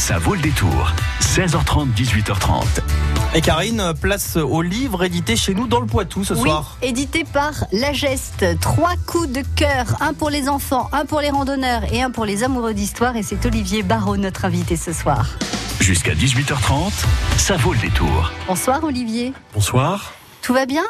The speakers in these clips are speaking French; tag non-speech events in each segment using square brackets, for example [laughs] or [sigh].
Ça vaut le détour. 16h30, 18h30. Et Karine, place au livre édité chez nous dans le Poitou ce Oui, soir. édité par La Geste. Trois coups de cœur, un pour les enfants, un pour les randonneurs et un pour les amoureux d'histoire. Et c'est Olivier Barraud, notre invité ce soir. Jusqu'à 18h30, ça vaut le détour. Bonsoir Olivier. Bonsoir. Tout va bien?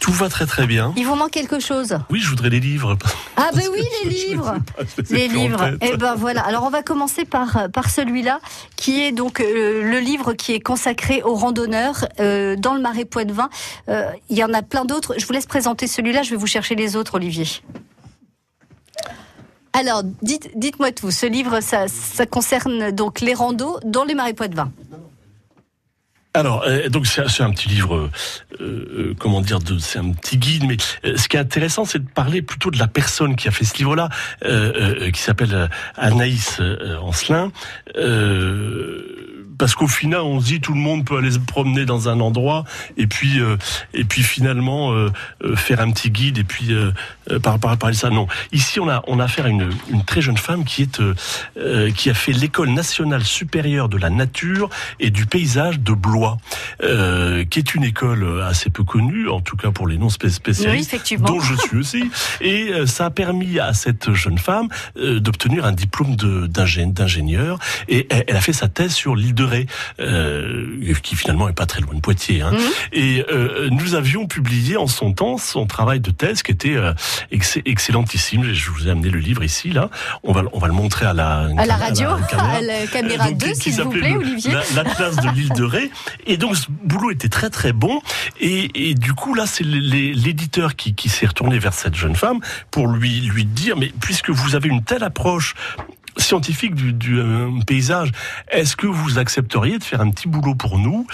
Tout va très très bien. Il vous manque quelque chose Oui, je voudrais les livres. Ah ben oui, les je livres je les livres. Eh ben voilà. Alors on va commencer par par celui-là, qui est donc euh, le livre qui est consacré aux randonneurs euh, dans le Marais Poitevin. Euh, Il y en a plein d'autres. Je vous laisse présenter celui-là. Je vais vous chercher les autres, Olivier. Alors, dites, dites-moi tout. Ce livre, ça, ça concerne donc les randos dans les Marais Poitevin. Alors, euh, donc c'est un petit livre, euh, euh, comment dire, c'est un petit guide, mais ce qui est intéressant, c'est de parler plutôt de la personne qui a fait ce livre-là, qui s'appelle Anaïs Ancelin. Parce qu'au final, on se dit tout le monde peut aller se promener dans un endroit et puis euh, et puis finalement euh, euh, faire un petit guide et puis euh, euh, par par parler ça. Non, ici on a on a affaire à une une très jeune femme qui est euh, euh, qui a fait l'école nationale supérieure de la nature et du paysage de Blois, euh, qui est une école assez peu connue, en tout cas pour les non spé- Oui, spécialistes, effectivement. dont je suis aussi. Et euh, ça a permis à cette jeune femme euh, d'obtenir un diplôme d'ingénieur. Et elle, elle a fait sa thèse sur l'île de Euh, qui finalement est pas très loin de Poitiers. Hein. Mhm. Et euh, nous avions publié en son temps son travail de thèse qui était euh, ex- excellentissime. Je vous ai amené le livre ici, là. On va, le- on va le montrer à la, À la radio, caméra. [laughs] à la caméra Donc, 2, qui- qui s'il vous plaît, le- Olivier. la- L'Atlas de l'île de Ré. Et donc, ce boulot était très très bon. Et, et du coup, là, c'est l'éditeur qui, qui s'est retourné vers cette jeune femme pour lui, lui dire, mais puisque vous avez une telle approche scientifique du, euh, paysage, est-ce que vous accepteriez de faire un petit boulot pour nous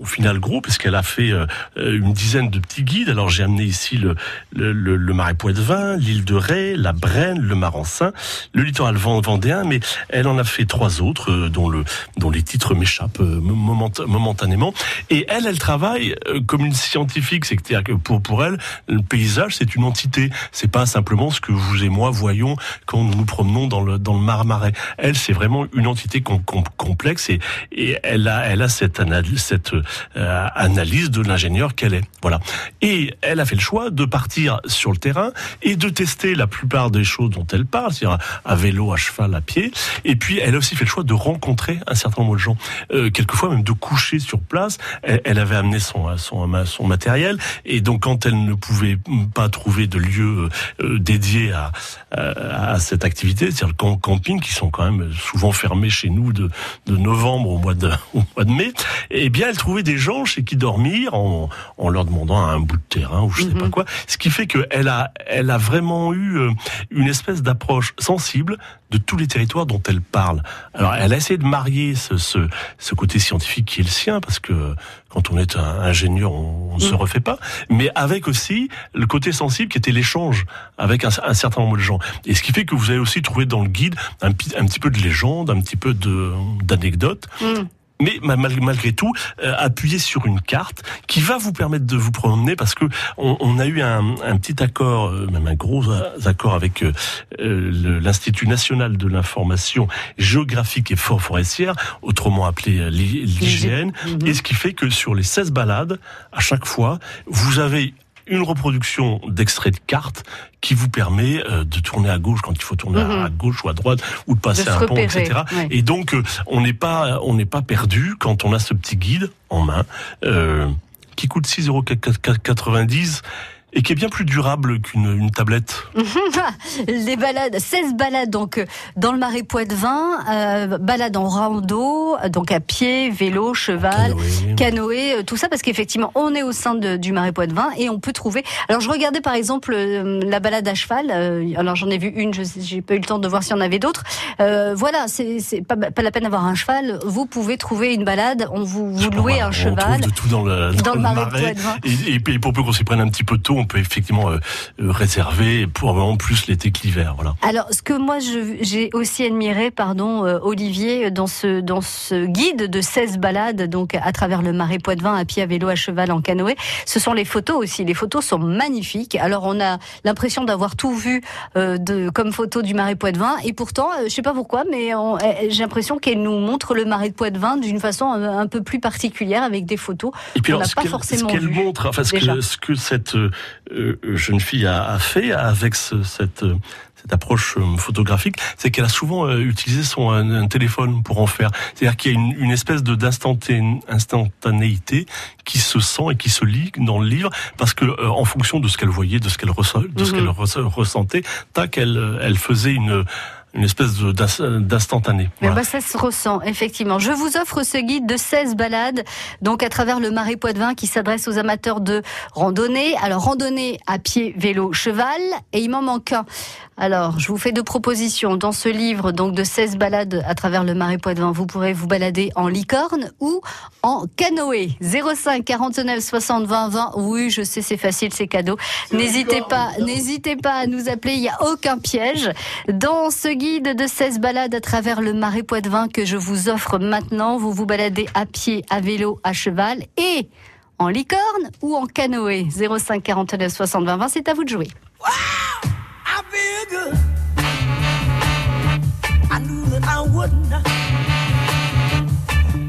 Au final, gros, parce qu'elle a fait euh, une dizaine de petits guides. Alors, j'ai amené ici le, le, le, le Marais Poitevin, l'île de Ré, la Brenne, le Marensin, le littoral vend- vendéen, mais elle en a fait trois autres, euh, dont, le, dont les titres m'échappent euh, moment- momentanément. Et elle, elle travaille euh, comme une scientifique, c'est-à-dire que pour, pour elle, le paysage, c'est une entité. C'est pas simplement ce que vous et moi voyons quand nous nous promenons dans le, dans le Mar-Marais. Elle, c'est vraiment une entité com- com- complexe et, et elle a, elle a cette cette euh, analyse de l'ingénieur qu'elle est. Voilà. Et elle a fait le choix de partir sur le terrain et de tester la plupart des choses dont elle parle, c'est-à-dire à vélo, à cheval, à pied. Et puis, elle a aussi fait le choix de rencontrer un certain nombre de gens, euh, quelquefois même de coucher sur place. Elle, avait amené son, son, son matériel et donc quand elle ne pouvait pas trouver de lieu euh, dédié à, à, à cette activité, c'est-à-dire le camp- camping, qui sont quand même souvent fermés chez nous de, de novembre au mois de, [laughs] au mois de mai, eh bien, elle trouvait des gens chez qui dormir en, en leur demandant un bout de terrain ou je sais pas quoi. Ce qui fait qu'elle a, elle a vraiment eu euh, une espèce d'approche sensible de tous les territoires dont elle parle. Alors, elle a essayé de marier ce, ce, ce côté scientifique qui est le sien, parce que quand on est un ingénieur, on ne se refait pas, mais avec aussi le côté sensible qui était l'échange avec un, un certain nombre de gens. Et ce qui fait que vous allez aussi trouver dans le guide un, un petit peu de légende, un petit peu d'anecdotes. Mm. Mais ma- mal- malgré tout, euh, appuyé sur une carte qui va vous permettre de vous promener parce que on, on a eu un, un petit accord, euh, même un gros accord avec euh, euh, l'Institut national de l'information géographique et forestière, autrement appelé l'I- l'IGN, et ce qui fait que sur les 16 balades, à chaque fois, vous avez une reproduction d'extrait de carte qui vous permet euh, de tourner à gauche quand il faut tourner à- Mhm. à gauche ou à droite ou de passer De un pont, repérer, etc. ouais. Et donc euh, on n'est pas on n'est pas perdu quand on a ce petit guide en main euh, qui coûte 6,90 et qui est bien plus durable qu'une une tablette. [laughs] Les balades, 16 balades donc euh, dans le marais Poitevin, euh, balades en rando, euh, donc à pied, vélo, cheval, Canoë. canoë, euh, tout ça parce qu'effectivement on est au sein de- du marais Poitevin et on peut trouver. Alors je regardais par exemple euh, la balade à cheval. euh, alors j'en ai vu une, j'ai pas eu le temps de voir s'il y en avait d'autres. Euh, voilà, c'est pas, pas la peine d'avoir un cheval. Vous pouvez trouver une balade. On vous, vous louez un on cheval. trouve de tout dans le, Dans le marais marais. Poitevin. Et, et, puis pour peu qu'on s'y prenne un petit peu tôt, on on peut effectivement euh, euh, réserver pour vraiment plus l'été que l'hiver. Voilà. Alors, ce que moi j'ai aussi admiré, pardon, euh, Olivier, dans ce dans ce guide de 16 balades, donc à travers le Marais Poitevin, à pied, à vélo, à cheval, en canoë, ce sont les photos aussi. Les photos sont magnifiques. Alors, on a l'impression d'avoir tout vu de comme photo du Marais Poitevin, et pourtant, je sais pas pourquoi, mais j'ai l'impression qu'elle nous montre le Marais de Poitevin d'une façon un, peu plus particulière avec des photos. Et puis, alors, ce qu'elle montre, enfin, ce que, ce que cette euh, jeune fille a, fait avec cette, cette approche euh, photographique, c'est qu'elle a souvent euh, utilisé son un, téléphone pour en faire. C'est-à-dire qu'il y a une, une espèce de d'instantanéité qui se sent et qui se lit dans le livre parce que en fonction de ce qu'elle voyait, de ce qu'elle de ce qu'elle mhm. ressentait, tac, elle, elle faisait une une espèce d'instantané. Voilà. Bah ça se ressent, effectivement. Je vous offre ce guide de 16 balades, donc à travers le Marais Poitevin, qui s'adresse aux amateurs de randonnée. Alors, randonnée à pied, vélo, cheval, et il m'en manque un. Alors, je vous fais deux propositions. Dans ce livre, donc de 16 balades à travers le Marais Poitevin, vous pourrez vous balader en licorne ou en canoë. 05 49 60 20 20. Oui, je sais, c'est facile, c'est cadeau. N'hésitez pas, n'hésitez pas à nous appeler, il n'y a aucun piège. Dans ce guide de 16 balades à travers le Marais Poitevin que je vous offre maintenant, vous vous baladez à pied, à vélo, à cheval et en licorne ou en canoë. 05 49 60 20 20, c'est à vous de jouer. good. I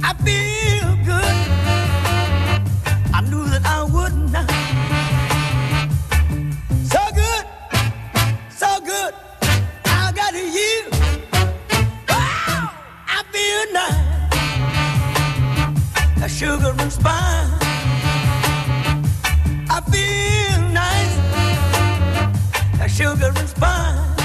I feel good. I knew I wouldn't. So good, so good. I got. Wow, sugar and spice. I feel nice, That sugar and spice.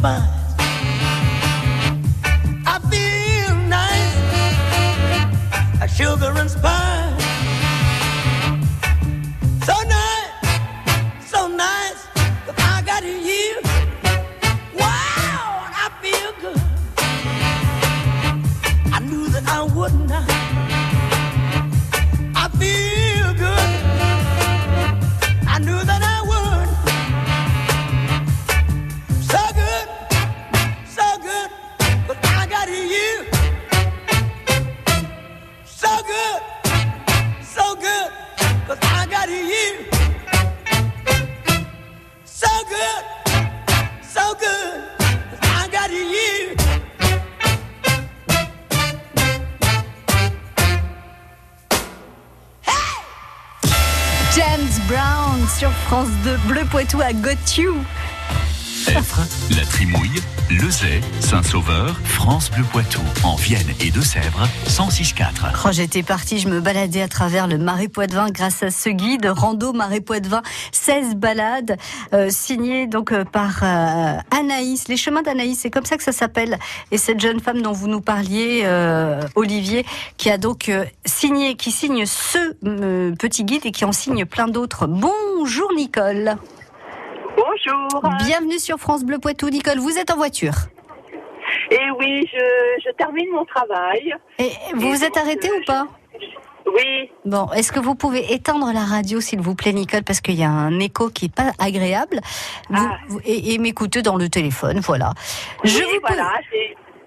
fine. I feel nice, like sugar and spice. So nice, so nice, cause I got it here. Wow, I feel good. I knew that I would not. I feel. Poitou à Got You. Effre, La Trimouille, Lezay, Saint-Sauveur, France Bleu Poitou, en Vienne et Deux-Sèvres, 106.4. Quand j'étais partie, je me baladais à travers le Marais Poitevin grâce à ce guide, Rando Marais Poitevin, 16 balades, euh, signées donc euh, par euh, Anaïs, les chemins d'Anaïs, c'est comme ça que ça s'appelle. Et cette jeune femme dont vous nous parliez, Olivier, qui a donc signé, qui signe ce petit guide et qui en signe plein d'autres. Bonjour Nicole. Bonjour. Bienvenue sur France Bleu Poitou. Nicole, vous êtes en voiture Et oui, je, termine mon travail. Et vous vous êtes arrêtée ou pas Oui, Bon, est-ce que vous pouvez éteindre la radio, s'il vous plaît, Nicole, parce qu'il y a un écho qui est pas agréable, Vous- Ah. et, et m'écouter dans le téléphone, voilà. Je vous voilà,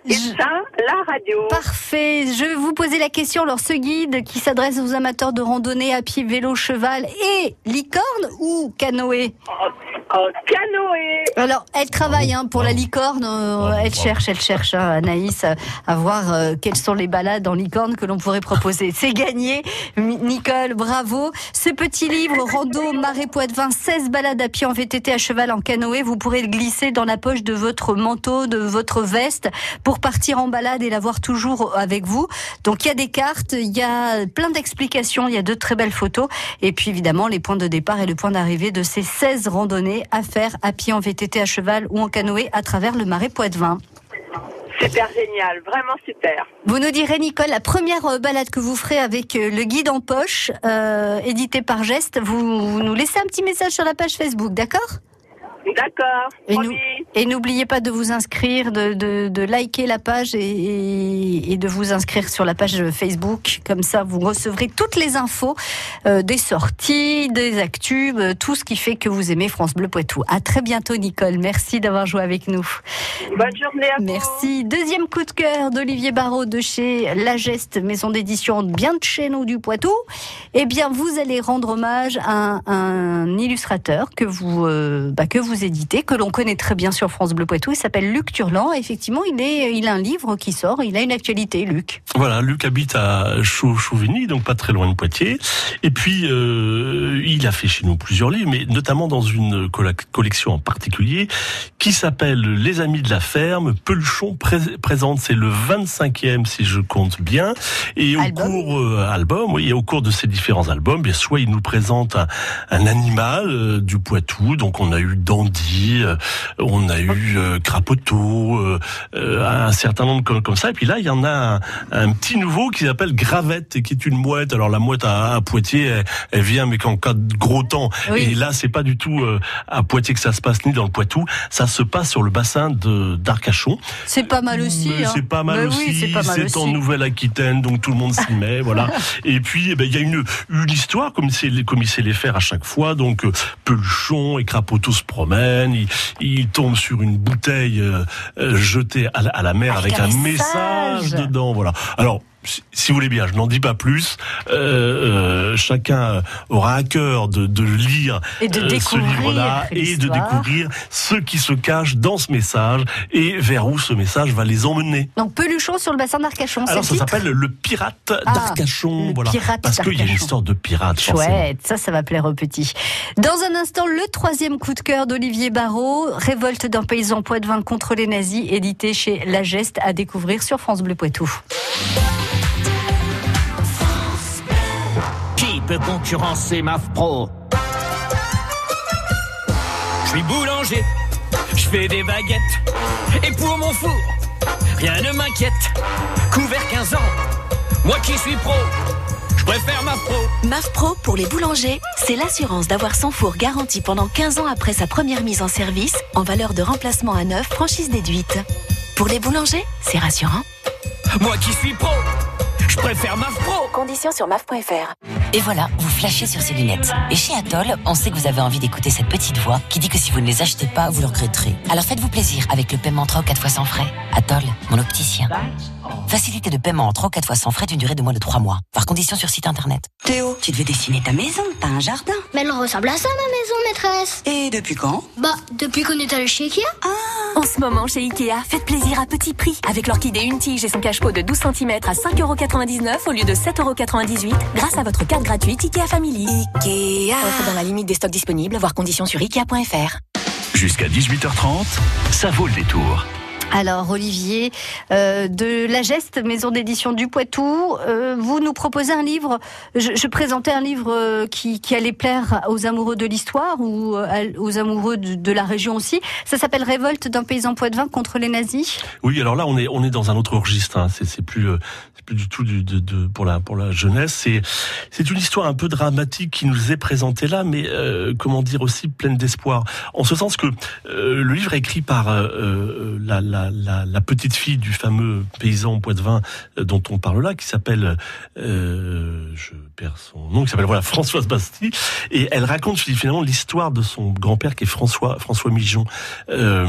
Je- la radio. Parfait. Je vais vous poser la question. Alors, ce guide qui s'adresse aux amateurs de randonnée à pied, vélo, cheval et licorne ou canoë? En, en canoë. Alors, elle travaille hein, pour la licorne. euh, elle cherche, elle cherche, hein, Anaïs, à, à voir euh, quelles sont les balades en licorne que l'on pourrait proposer. [laughs] C'est gagné. Nicole, bravo. Ce petit livre, Rando, Marais, Poitevin, 16 balades à pied en VTT, à cheval, en canoë, vous pourrez le glisser dans la poche de votre manteau, de votre veste, pour partir en balade et l'avoir toujours avec vous. Donc, il y a des cartes, il y a plein d'explications, il y a de très belles photos. Et puis, évidemment, les points de départ et le point d'arrivée de ces 16 randonnées à faire à pied, en VTT, à cheval ou en canoë à travers le Marais Poitevin. Super génial, vraiment super. Vous nous direz, Nicole, la première euh, balade que vous ferez avec euh, le guide en poche, euh, édité par Geste, vous, vous nous laissez un petit message sur la page Facebook, d'accord? D'accord, Et n'oubliez pas de vous inscrire, de, de, de liker la page et, et- et de vous inscrire sur la page Facebook. Comme ça, vous recevrez toutes les infos euh, des sorties, des actus, euh, tout ce qui fait que vous aimez France Bleu Poitou. À très bientôt, Nicole. Merci d'avoir joué avec nous. Bonne journée à vous. Merci. Deuxième coup de cœur d'Olivier Barraud de chez La Geste, maison d'édition bien de chez nous du Poitou. Eh bien, vous allez rendre hommage à un, un illustrateur que vous, euh, bah, que vous éditez, que l'on connaît très bien sur France Bleu Poitou. Il s'appelle Luc Turlan. Effectivement, il, est, il a un livre qui sort. Il a une actualité, Luc. Voilà, Luc habite à Chau- Chauvigny, donc pas très loin de Poitiers. Et puis, euh, il a fait chez nous plusieurs livres, mais notamment dans une collection en particulier qui s'appelle Les Amis de la Ferme. Peluchon pré- présente, c'est le 25e si je compte bien. Et au cours euh, album, oui, et au cours de ces différents albums, bien soit il nous présente un, un animal euh, du Poitou. Donc on a eu Dandy, euh, on a eu Crapoteau, euh, euh, un certain nombre comme, comme ça. Et puis là, il y en a un, un petit nouveau qui s'appelle Gravette et qui est une mouette. Alors la mouette à, à Poitiers, elle, elle vient mais qu'en cas de gros temps. Oui. Et là, c'est pas du tout à Poitiers que ça se passe ni dans le Poitou. Ça se passe sur le bassin de d'Arcachon. C'est pas mal aussi. Hein. C'est pas mal Mais aussi. oui, c'est en. Nouvelle-Aquitaine, donc tout le monde s'y met, [laughs] voilà. Et puis, eh ben, il y a une, une histoire comme comme il sait les faire à chaque fois. Donc, Peluchon et Crapoteau se promènent. Il, il tombe sur une bouteille euh, jetée à la, à la mer Avec avec, un message dedans, voilà. Alors. Si vous voulez bien, je n'en dis pas plus. Euh, euh, chacun aura à cœur de, de lire Et de euh, ce livre-là et de découvrir ce qui se cache dans ce message et vers où ce message va les emmener. Donc, Peluchon sur le bassin d'Arcachon. Alors ça s'appelle le pirate Ah, d'Arcachon, voilà, parce qu'il y a une histoire de pirate. forcément. Chouette, ça, ça va plaire aux petits. Dans un instant, le troisième coup de cœur d'Olivier Barraud, Révolte d'un paysan poitevin contre les nazis, édité chez La Geste, à découvrir sur France Bleu Poitou. Peut concurrencer MAF Pro Je suis boulanger, je fais des baguettes. Et pour mon four, rien ne m'inquiète. Couvert 15 ans, moi qui suis pro, je préfère MAF Pro. MAF Pro pour les boulangers, c'est l'assurance d'avoir son four garanti pendant 15 ans après sa première mise en service, en valeur de remplacement à neuf, franchise déduite. Pour les boulangers, c'est rassurant. Moi qui suis pro, je préfère MAF Pro. Conditions sur maf.fr. Et voilà, vous flashez sur ces lunettes. Et chez Atoll, on sait que vous avez envie d'écouter cette petite voix qui dit que si vous ne les achetez pas, vous le regretterez. Alors faites-vous plaisir avec le paiement en 3 ou 4 fois sans frais. Atoll, mon opticien. Facilité de paiement en 3 ou 4 fois sans frais d'une durée de moins de 3 mois. Par condition sur site internet. Théo, tu devais dessiner ta maison, t'as un jardin. Mais elle ressemble à ça, ma maison, maîtresse. Et depuis quand? Bah, depuis qu'on est allé chez Ikea. En ce moment, chez Ikea, faites plaisir à petit prix. Avec l'orchidée une tige et son cache-pot de 12 cm à 5,99€ au lieu de 7,98€ grâce à votre carte gratuite Ikea Family. Ikea. Offre dans la limite des stocks disponibles, voire conditions sur Ikea.fr. Jusqu'à 18h30, ça vaut le détour. Alors, Olivier, euh, de La Geste, maison d'édition du Poitou, euh, vous nous proposez un livre. Je, présentais un livre euh, qui, allait plaire aux amoureux de l'histoire ou aux amoureux de, la région aussi. Ça s'appelle Révolte d'un paysan poitevin contre les nazis. Oui, alors là, on est on est dans un autre registre. Hein. C'est plus plus du tout de, de- pour la pour la jeunesse. C'est c'est une histoire un peu dramatique qui nous est présentée là, mais comment dire aussi pleine d'espoir. En ce sens que le livre est écrit par la la, petite fille du fameux paysan Poitevin euh, dont on parle là, qui s'appelle, euh, je perds son nom, qui s'appelle voilà [laughs] Françoise Bastille, et elle raconte finalement l'histoire de son grand-père qui est François François Mijon. Euh,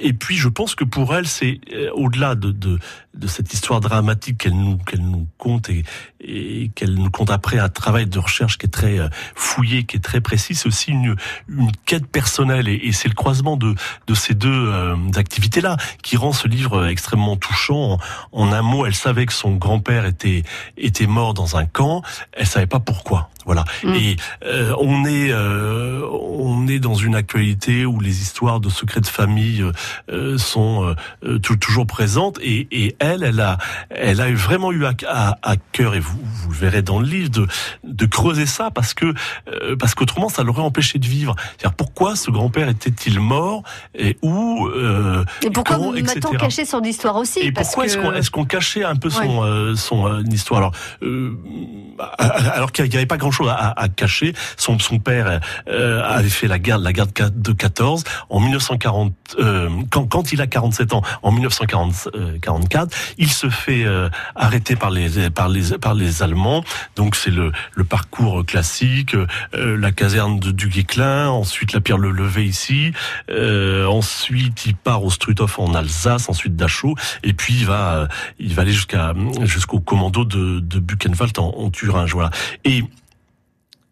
et puis je pense que pour elle, c'est au-delà de, de, de cette histoire dramatique qu'elle nous qu'elle nous conte et, et qu'elle nous compte après un travail de recherche qui est très euh, fouillé, qui est très précis, c'est aussi une, une quête personnelle et, et c'est le croisement de, de ces deux euh, activités-là qui rend ce livre extrêmement touchant. En, en un mot, elle savait que son grand-père était était mort dans un camp, elle savait pas pourquoi. Voilà. Mm. Et euh, on est euh, on est dans une actualité où les histoires de secrets de famille euh, sont euh, euh, tou- toujours présentes et, et elle elle a elle a vraiment eu à, à, à cœur et vous vous le verrez dans le livre de de creuser ça parce que euh, parce qu'autrement ça l'aurait empêché de vivre. C'est-à-dire pourquoi ce grand-père était-il mort et où euh, Et pourquoi quand, m'a-t-on etc.. caché son histoire aussi? Et Parce pourquoi est-ce qu'on est-ce qu'on cachait un peu son euh, son euh, histoire? Alors euh, alors qu'il n'y avait pas grand-chose à, cacher. Son père euh, avait fait la guerre la guerre de 14 en 1940 euh, quand quand il a 47 ans en 1944 il se fait euh, arrêter par les par les par les Allemands. Donc c'est le le parcours classique euh, la caserne de du Guesclin ensuite la pierre le levé ici euh, ensuite il part au Struthof en Alsace ensuite Dachau et puis il va euh, il va aller jusqu'à jusqu'au commando de, de Buchenwald en, en Thuringe voilà. Et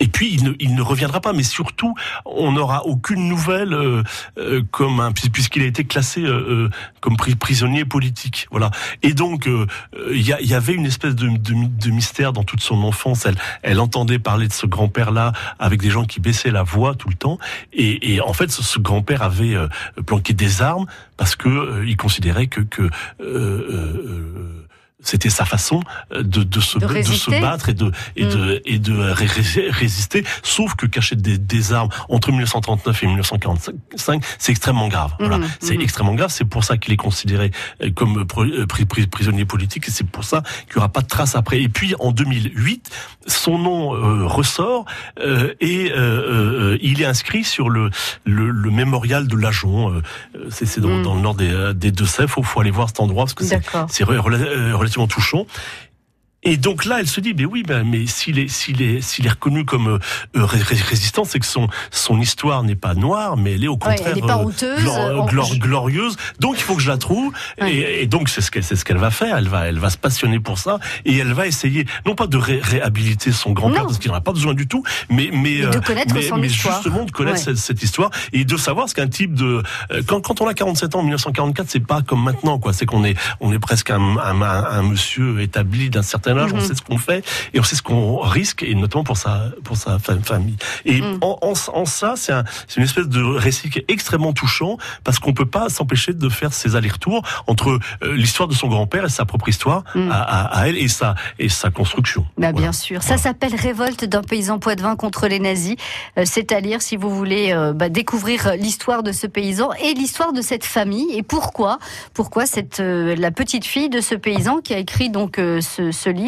et puis il ne, il ne reviendra pas, mais surtout on n'aura aucune nouvelle euh, euh, comme puisqu'il a été classé euh, euh, comme pri- prisonnier politique, voilà. Et donc euh, euh, il y, y avait une espèce de, de, de mystère dans toute son enfance. Elle, elle entendait parler de ce grand-père là avec des gens qui baissaient la voix tout le temps, et, et en fait ce, grand-père avait planqué des armes parce que il considérait que que c'était sa façon euh, de, de, se, De de se battre et de, et de, et de ré- ré- résister. Sauf que cacher des, des armes entre 1939 et 1945, c'est extrêmement grave. Voilà. Mhm, C'est mhm. extrêmement grave. C'est pour ça qu'il est considéré euh, comme euh, pri- pri- prisonnier politique et c'est pour ça qu'il n'y aura pas de trace après. Et puis en 2008, son nom euh, ressort euh, et euh, il est inscrit sur le, le, le mémorial de Lajon. Euh, c'est dans, Mhm. dans le nord des, des Deux-Sèvres. Faut, faut aller voir cet endroit parce que c'est D'accord. Relativement touchant. Et donc là, elle se dit, mais oui, ben, mais s'il est, s'il est, s'il est reconnu comme euh, euh, ré- ré- résistant, c'est que son son histoire n'est pas noire, mais elle est au Ouais, contraire elle n'est pas euh, honteuse, glor- euh, glor- glorieuse. Donc il faut que je la trouve. Ouais. Et, et donc c'est ce qu'elle, c'est ce qu'elle va faire. Elle va, elle va se passionner pour ça et elle va essayer, non pas de ré- réhabiliter son grand-père parce qu'il n'en a pas besoin du tout, mais mais Mais de connaître mais, son mais histoire. justement de connaître Ouais. cette, cette histoire et de savoir ce qu'un type de quand quand on a 47 ans en 1944, c'est pas comme maintenant quoi. C'est qu'on est on est presque un, un, un- un monsieur établi d'un certain âge. On Mhm. sait ce qu'on fait et on sait ce qu'on risque et notamment pour sa pour sa fa- famille. Et Mhm. en, en, en ça, c'est un, une espèce de récit qui est extrêmement touchant parce qu'on peut pas s'empêcher de faire ces allers-retours entre euh, l'histoire de son grand-père et sa propre histoire Mhm. à, à, à elle et sa et sa construction. Bah, Voilà. Bien sûr. Ça s'appelle Révolte d'un paysan poitevin contre les nazis. Euh, C'est à lire si vous voulez euh, bah, découvrir l'histoire de ce paysan et l'histoire de cette famille. Et pourquoi Pourquoi cette la petite fille de ce paysan qui a écrit donc ce, ce livre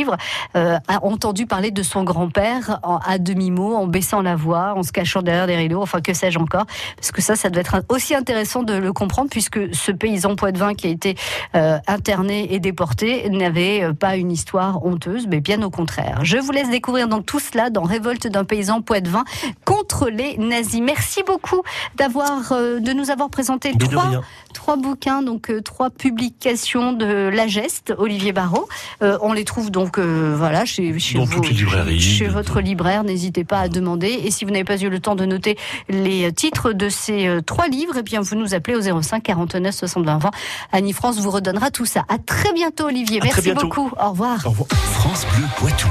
euh, a entendu parler de son grand-père à demi-mot, en baissant la voix, en se cachant derrière des rideaux, enfin que sais-je encore. Parce que ça, ça doit être aussi intéressant de le comprendre puisque ce paysan poitevin qui a été euh, interné et déporté n'avait euh, pas une histoire honteuse, mais bien au contraire. Je vous laisse découvrir donc tout cela dans Révolte d'un paysan poitevin contre les nazis. Merci beaucoup d'avoir, euh, de nous avoir présenté de trois, rien. trois bouquins, donc trois publications de La Geste, Olivier Barrault. On les trouve donc, euh, voilà, chez, chez, Dans vos- toutes les librairies. chez votre libraire. N'hésitez pas à demander. Et si vous n'avez pas eu le temps de noter les titres de ces euh, trois livres, eh bien vous nous appelez au 05 49 60 20 20. Annie France vous redonnera tout ça. À très bientôt, Olivier. À Merci bientôt. beaucoup. Au revoir. Au revoir. France Bleu Poitou.